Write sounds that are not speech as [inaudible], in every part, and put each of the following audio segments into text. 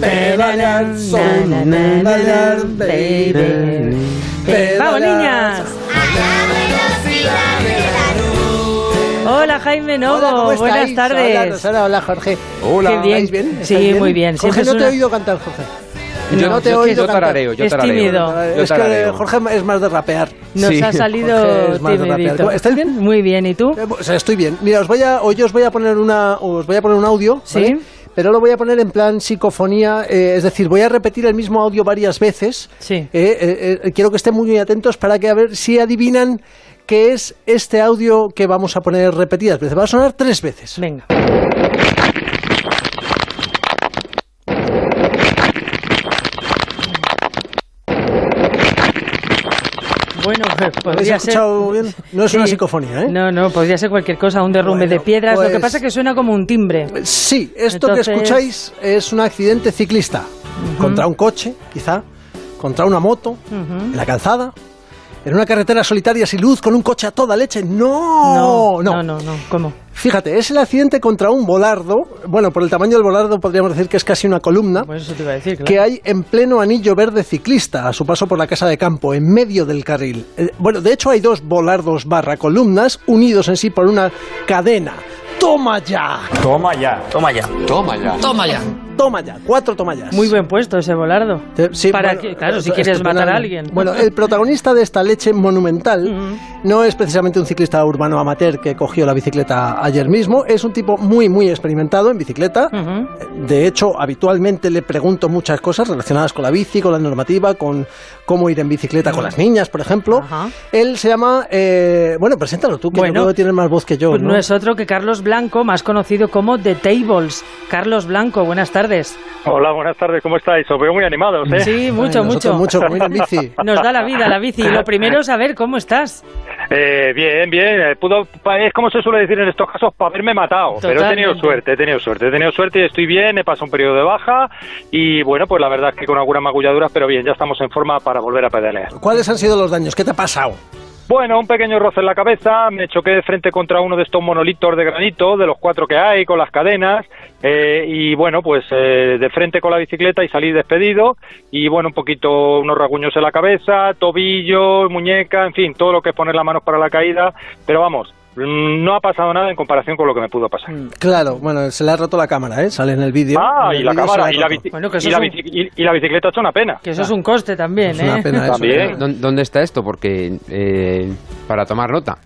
Pedalar, pedalar, baby. ¡Vamos, niñas! Hola, Jaime Novo. Hola, ¿cómo Buenas? Hola, tardes. Rosana, hola, Jorge. Hola. Qué bien. ¿Estáis bien? Sí, muy bien. Jorge, Siempre no te he oído cantar, Jorge. Yo, no te he yo- oído yo tarareo, yo Es tarareo. tímido. Yo Es que tarareo. Jorge es más de rapear. Nos Sí. ha salido es más de timidito. rapear. ¿Estáis bien? Muy bien. ¿Y tú? Eh, O sea, estoy bien. Mira, os voy a, hoy os voy a poner una, os voy a poner un audio, Sí. ¿vale? Pero lo voy a poner en plan psicofonía, eh, es decir, voy a repetir el mismo audio varias veces. Sí. Eh, eh, eh, quiero que estén muy atentos para que a ver si adivinan qué es este audio que vamos a poner repetidas veces. Va a sonar tres veces. Venga. Bueno, pues ¿Lo ¿Habéis podría ser... escuchado bien? No es una psicofonía, ¿eh? No, no, podría ser cualquier cosa, un derrumbe Bueno, de piedras. Lo que pues- pasa es que suena como un timbre. Sí, esto Entonces- que escucháis es un accidente ciclista. Contra un coche, quizá. Contra una moto. En la calzada. En una carretera solitaria sin luz, con un coche a toda leche. ¡No! no, no, no. ¿Cómo? Fíjate, es el accidente contra un volardo. Bueno, por el tamaño del volardo podríamos decir que es casi una columna. Pues eso te iba a decir, claro. que hay en pleno anillo verde ciclista a su paso por la casa de campo, en medio del carril. Eh, bueno, de hecho hay dos volardos barra columnas unidos en sí por una cadena. ¡Toma ya! Toma ya. Toma ya. Toma ya. Toma ya. ¡Toma ya! Cuatro tomallas. Muy buen puesto ese volardo. Sí, Para bueno, que, claro, si esto- quieres matar a alguien. Bueno, el protagonista de esta leche monumental no es precisamente un ciclista urbano amateur que cogió la bicicleta ayer mismo, es un tipo muy, muy experimentado en bicicleta. Ujú. De hecho, habitualmente le pregunto muchas cosas relacionadas con la bici, con la normativa, con cómo ir en bicicleta con las niñas, por ejemplo. Él se llama... eh, bueno, preséntalo tú, que Bueno, que tienes más voz que yo. Pues ¿no? no es otro que Carlos Blanco, más conocido como The Tables. Carlos Blanco, buenas tardes. Hola, buenas tardes, ¿cómo estáis? Os veo muy animados, ¿eh? Sí, mucho, Ay, mucho. mucho, bici. [laughs] Nos da la vida la bici. Lo primero es saber cómo estás. Eh, bien, bien. eh, Pudo, es como se suele decir en estos casos, para haberme matado. Pero he tenido suerte, he tenido suerte. He tenido suerte y estoy bien, he pasado un periodo de baja y bueno, pues la verdad es que con algunas magulladuras, pero bien, ya estamos en forma para volver a pedalear. ¿Cuáles han sido los daños? ¿Qué te ha pasado? Bueno, un pequeño roce en la cabeza, me choqué de frente contra uno de estos monolitos de granito, de los cuatro que hay, con las cadenas, eh, y bueno, pues eh, de frente con la bicicleta y salí despedido, y bueno, un poquito, unos rasguños en la cabeza, tobillo, muñeca, en fin, todo lo que es poner las manos para la caída, pero vamos, no ha pasado nada en comparación con lo que me pudo pasar. Claro, bueno, se le ha roto la cámara, ¿eh? Sale en el vídeo. Ah, el y la cámara, y la, roto. bici- Bueno, que eso y, la es un- bici- y- y la bicicleta ha hecho una pena. Que eso es un coste también, Es una ¿eh? pena eso. También. ¿Dó- ¿Dónde está esto? Porque eh, para tomar nota.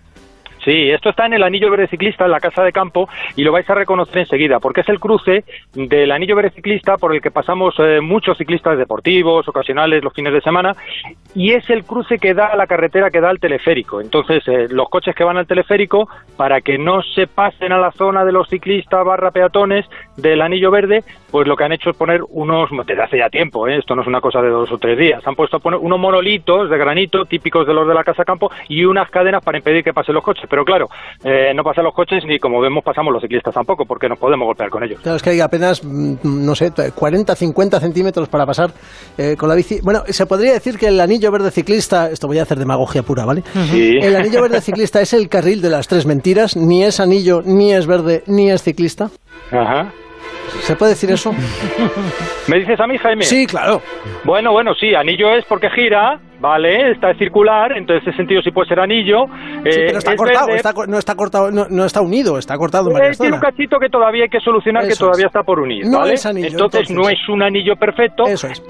Sí, esto está en el Anillo Verde Ciclista, en la Casa de Campo, y lo vais a reconocer enseguida, porque es el cruce del Anillo Verde Ciclista por el que pasamos eh, muchos ciclistas deportivos, ocasionales, los fines de semana, y es el cruce que da a la carretera que da al teleférico. Entonces, eh, los coches que van al teleférico, para que no se pasen a la zona de los ciclistas barra peatones del Anillo Verde, pues lo que han hecho es poner unos, desde hace ya tiempo, ¿eh? esto no es una cosa de dos o tres días, han puesto a poner unos monolitos de granito típicos de los de la Casa Campo y unas cadenas para impedir que pasen los coches. Pero claro, eh, no pasan los coches ni como vemos pasamos los ciclistas tampoco, porque nos podemos golpear con ellos. Claro, es que hay apenas, mm, no sé, 40, 50 centímetros para pasar eh, con la bici. Bueno, se podría decir que el anillo verde ciclista, esto voy a hacer demagogia pura, ¿vale? Sí. El anillo verde [laughs] ciclista es el carril de las tres mentiras, ni es anillo, ni es verde, ni es ciclista. Ajá. ¿Se puede decir eso? [laughs] ¿Me dices a mí, Jaime? Sí, claro. Bueno, bueno, sí, anillo es porque gira, ¿vale? Está circular, entonces en ese sentido sí puede ser anillo. Sí, Eh, pero está es cortado, verde. está co- no está cortado, no, no está unido, está cortado en Eh, varias tiene un cachito que todavía hay que solucionar, que todavía es. está por unir, No ¿vale? es anillo, entonces, entonces. no es un anillo perfecto, Eso es.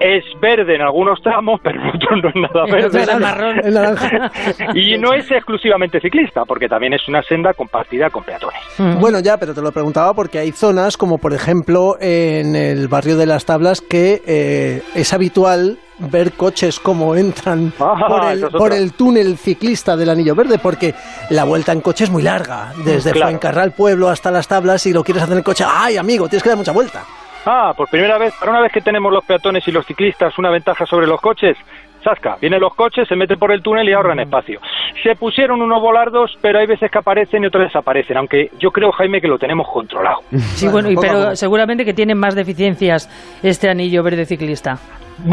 verde en algunos tramos, pero en otros no es nada [laughs] verde. [laughs] es marrón. Naranja. y no es exclusivamente ciclista, porque también es una senda compartida con peatones. Bueno, ya, pero te lo preguntaba porque hay zonas, como por ejemplo en el barrio de las Tablas, que eh, es habitual ver coches como entran [laughs] Ah, por, el, por el túnel ciclista del Anillo Verde, porque la vuelta en coche es muy larga, desde Claro. Fuencarral Pueblo hasta las Tablas, y lo quieres hacer en coche, ¡ay, amigo, tienes que dar mucha vuelta! Ah, por primera vez, para una vez que tenemos los peatones y los ciclistas una ventaja sobre los coches, Sasca, vienen los coches, se meten por el túnel y ahorran espacio. Se pusieron unos volardos, pero hay veces que aparecen y otras desaparecen, aunque yo creo, Jaime, que lo tenemos controlado. Sí, Bueno, y, pero seguramente que tiene más deficiencias este anillo verde ciclista.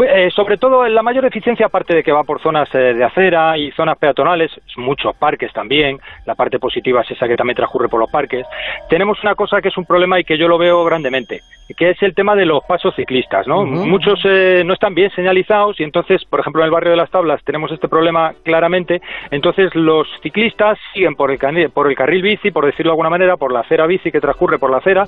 Eh, sobre todo, la mayor eficiencia, aparte de que va por zonas eh, de acera y zonas peatonales, muchos parques también, la parte positiva es esa que también transcurre por los parques, tenemos una cosa que es un problema y que yo lo veo grandemente, que es el tema de los pasos ciclistas. ¿no? Muchos eh, no están bien señalizados y entonces, por ejemplo, en el barrio de las Tablas tenemos este problema claramente, entonces los ciclistas siguen por el, por el carril bici, por decirlo de alguna manera, por la acera bici que transcurre por la acera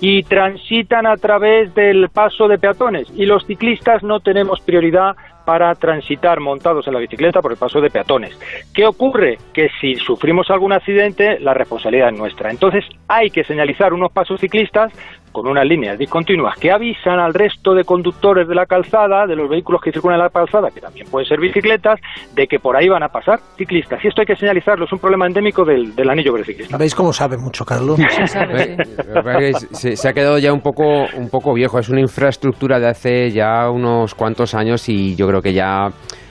y transitan a través del paso de peatones y los ciclistas no tenemos prioridad para transitar montados en la bicicleta por el paso de peatones. ¿Qué ocurre? Que si sufrimos algún accidente, la responsabilidad es nuestra. Entonces hay que señalizar unos pasos ciclistas con unas líneas discontinuas que avisan al resto de conductores de la calzada, de los vehículos que circulan en la calzada, que también pueden ser bicicletas, de que por ahí van a pasar ciclistas. Y esto hay que señalizarlo, es un problema endémico del, anillo verde ciclista. ¿Veis cómo sabe mucho, Carlos? se, se, ha quedado ya un poco, un poco viejo, es una infraestructura de hace ya unos cuantos años y yo creo que ya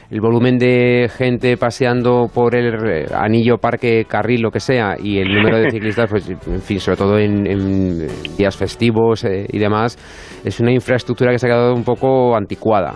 el volumen de gente paseando por el eh, anillo, parque, carril, lo que sea, y el número de ciclistas, pues, en fin, sobre todo en, días festivos eh, y demás, es una infraestructura que se ha quedado un poco anticuada.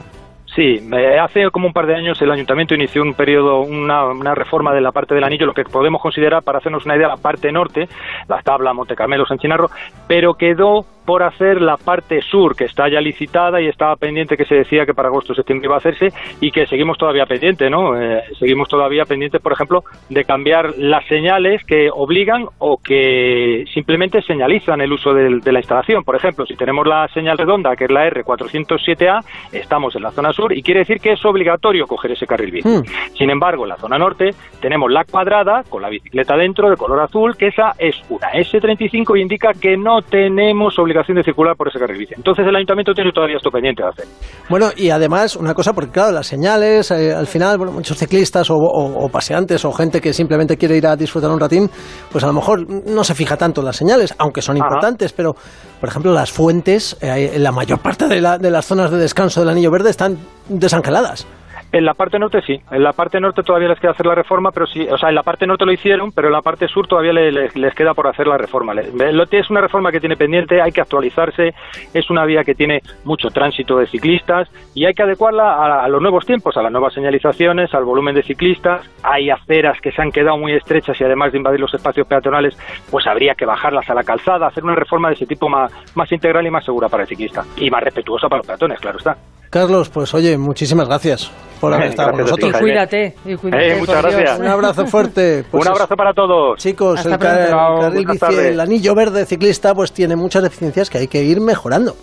Sí, hace como un par de años el ayuntamiento inició un periodo, una, reforma de la parte del anillo, lo que podemos considerar, para hacernos una idea, la parte norte, las tablas, Monte Carmelo, San Chinarro, pero quedó por hacer la parte sur, que está ya licitada y estaba pendiente, que se decía que para agosto septiembre iba a hacerse y que seguimos todavía pendiente, ¿no? Eh, seguimos todavía pendientes, por ejemplo, de cambiar las señales que obligan o que simplemente señalizan el uso de, la instalación. Por ejemplo, si tenemos la señal redonda, que es la R407A, estamos en la zona sur y quiere decir que es obligatorio coger ese carril bici. Hmm. Sin embargo, en la zona norte tenemos la cuadrada con la bicicleta dentro de color azul, que esa es una S35 y indica que no tenemos obligación de circular por ese carril bici. Entonces el ayuntamiento tiene todavía esto pendiente de hacer. Bueno, y además una cosa, porque claro, las señales, eh, al final, bueno, muchos ciclistas o, paseantes o gente que simplemente quiere ir a disfrutar un ratín, pues a lo mejor no se fija tanto en las señales, aunque son importantes, pero por ejemplo las fuentes, eh, en la mayor parte de, de las zonas de descanso del Anillo Verde están desangeladas. En la parte norte sí, en la parte norte todavía les queda hacer la reforma, pero sí, o sea, en la parte norte lo hicieron, pero en la parte sur todavía les, queda por hacer la reforma. Es una reforma que tiene pendiente, hay que actualizarse, es una vía que tiene mucho tránsito de ciclistas y hay que adecuarla a, los nuevos tiempos, a las nuevas señalizaciones, al volumen de ciclistas. Hay aceras que se han quedado muy estrechas y además de invadir los espacios peatonales, pues habría que bajarlas a la calzada, hacer una reforma de ese tipo más, más integral y más segura para el ciclista y más respetuosa para los peatones, claro está. Carlos, pues oye, muchísimas gracias por haber [laughs] estado con nosotros. Y cuídate, y cuídate eh, muchas gracias. Un abrazo fuerte. [laughs] Pues un abrazo para todos. Chicos, el, carril bici, el anillo verde ciclista, pues tiene muchas deficiencias que hay que ir mejorando.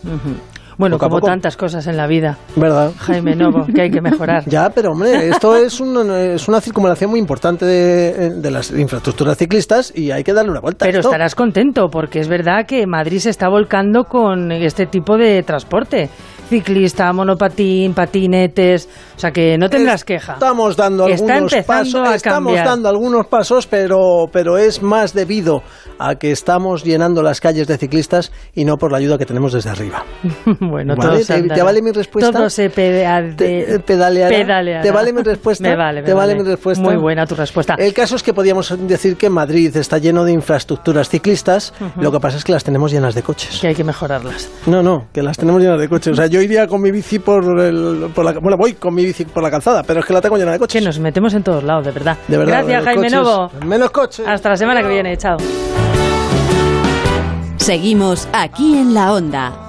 Bueno, como tantas cosas en la vida. ¿Verdad? Jaime Novo, que hay que mejorar. [laughs] ya, pero hombre, esto es, es una circunvalación muy importante de, de, las infraestructuras ciclistas y hay que darle una vuelta. Pero estarás contento, porque es verdad que Madrid se está volcando con este tipo de transporte ciclista, monopatín, patinetes, o sea que no tendrás queja. Estamos dando algunos pasos, estamos dando algunos pasos, pero pero es más debido a que estamos llenando las calles de ciclistas y no por la ayuda que tenemos desde arriba. [laughs] bueno, ¿Vale? ¿Te, vale mi respuesta? Todo se te, pedaleará. ¿Te vale mi respuesta? me vale, ¿Te vale. mi respuesta? Muy buena tu respuesta. El caso es que podríamos decir que Madrid está lleno de infraestructuras ciclistas, lo que pasa es que las tenemos llenas de coches. Que hay que mejorarlas. No, no, que las tenemos llenas de coches. O sea, yo iría con mi bici por, el, por la... Bueno, voy con mi bici por la calzada, pero es que la tengo llena de coches. Que nos metemos en todos lados, de verdad. De verdad. Gracias, Jaime Novo. Menos coches. Hasta la semana que viene. Chao. Seguimos aquí en la onda.